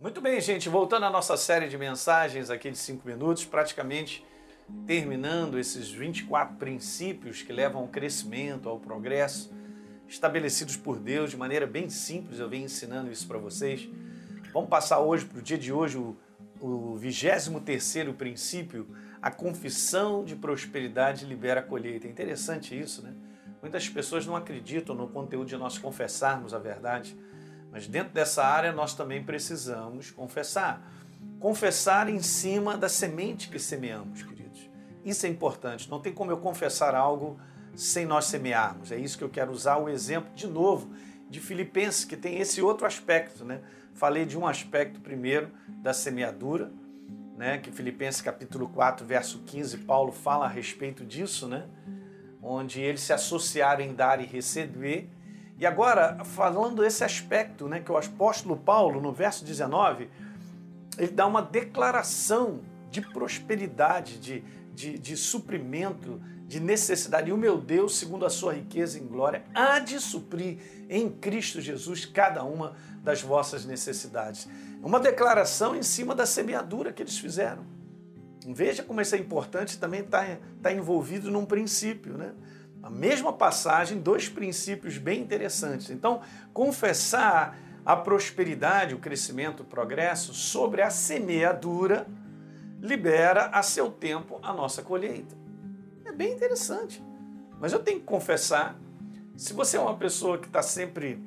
Muito bem, gente. Voltando à nossa série de mensagens aqui de 5 minutos, praticamente terminando esses 24 princípios que levam ao crescimento, ao progresso, estabelecidos por Deus de maneira bem simples. Eu venho ensinando isso para vocês. Vamos passar hoje, para o dia de hoje, o 23 princípio, a confissão de prosperidade libera a colheita. É interessante isso, né? Muitas pessoas não acreditam no conteúdo de nós confessarmos a verdade mas dentro dessa área nós também precisamos confessar. Confessar em cima da semente que semeamos, queridos. Isso é importante. Não tem como eu confessar algo sem nós semearmos. É isso que eu quero usar o exemplo de novo de Filipenses, que tem esse outro aspecto, né? Falei de um aspecto primeiro da semeadura, né, que Filipenses capítulo 4, verso 15, Paulo fala a respeito disso, né? Onde eles se associaram em dar e receber, e agora, falando esse aspecto, né, que o apóstolo Paulo, no verso 19, ele dá uma declaração de prosperidade, de, de, de suprimento, de necessidade. E o meu Deus, segundo a sua riqueza em glória, há de suprir em Cristo Jesus cada uma das vossas necessidades. Uma declaração em cima da semeadura que eles fizeram. Veja como isso é importante também está tá envolvido num princípio, né? A mesma passagem, dois princípios bem interessantes. Então, confessar a prosperidade, o crescimento, o progresso sobre a semeadura libera a seu tempo a nossa colheita. É bem interessante. Mas eu tenho que confessar, se você é uma pessoa que está sempre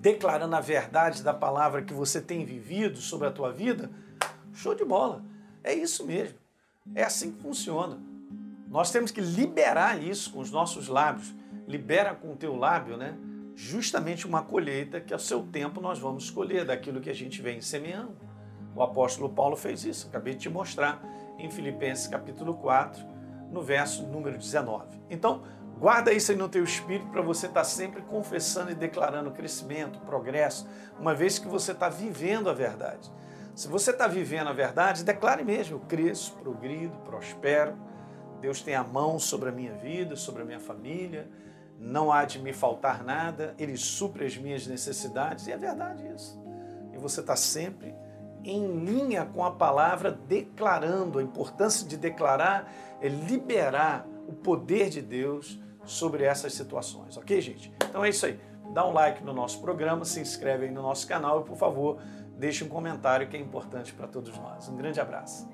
declarando a verdade da palavra que você tem vivido sobre a tua vida, show de bola. É isso mesmo. É assim que funciona. Nós temos que liberar isso com os nossos lábios. Libera com o teu lábio, né? Justamente uma colheita que ao seu tempo nós vamos escolher daquilo que a gente vem semeando. O apóstolo Paulo fez isso, acabei de te mostrar em Filipenses capítulo 4, no verso número 19. Então, guarda isso aí no teu espírito para você estar tá sempre confessando e declarando crescimento, progresso, uma vez que você está vivendo a verdade. Se você está vivendo a verdade, declare mesmo: cresço, progrido, prospero Deus tem a mão sobre a minha vida, sobre a minha família, não há de me faltar nada, Ele supre as minhas necessidades, e é verdade isso. E você está sempre em linha com a palavra, declarando. A importância de declarar é liberar o poder de Deus sobre essas situações, ok, gente? Então é isso aí. Dá um like no nosso programa, se inscreve aí no nosso canal e, por favor, deixe um comentário que é importante para todos nós. Um grande abraço.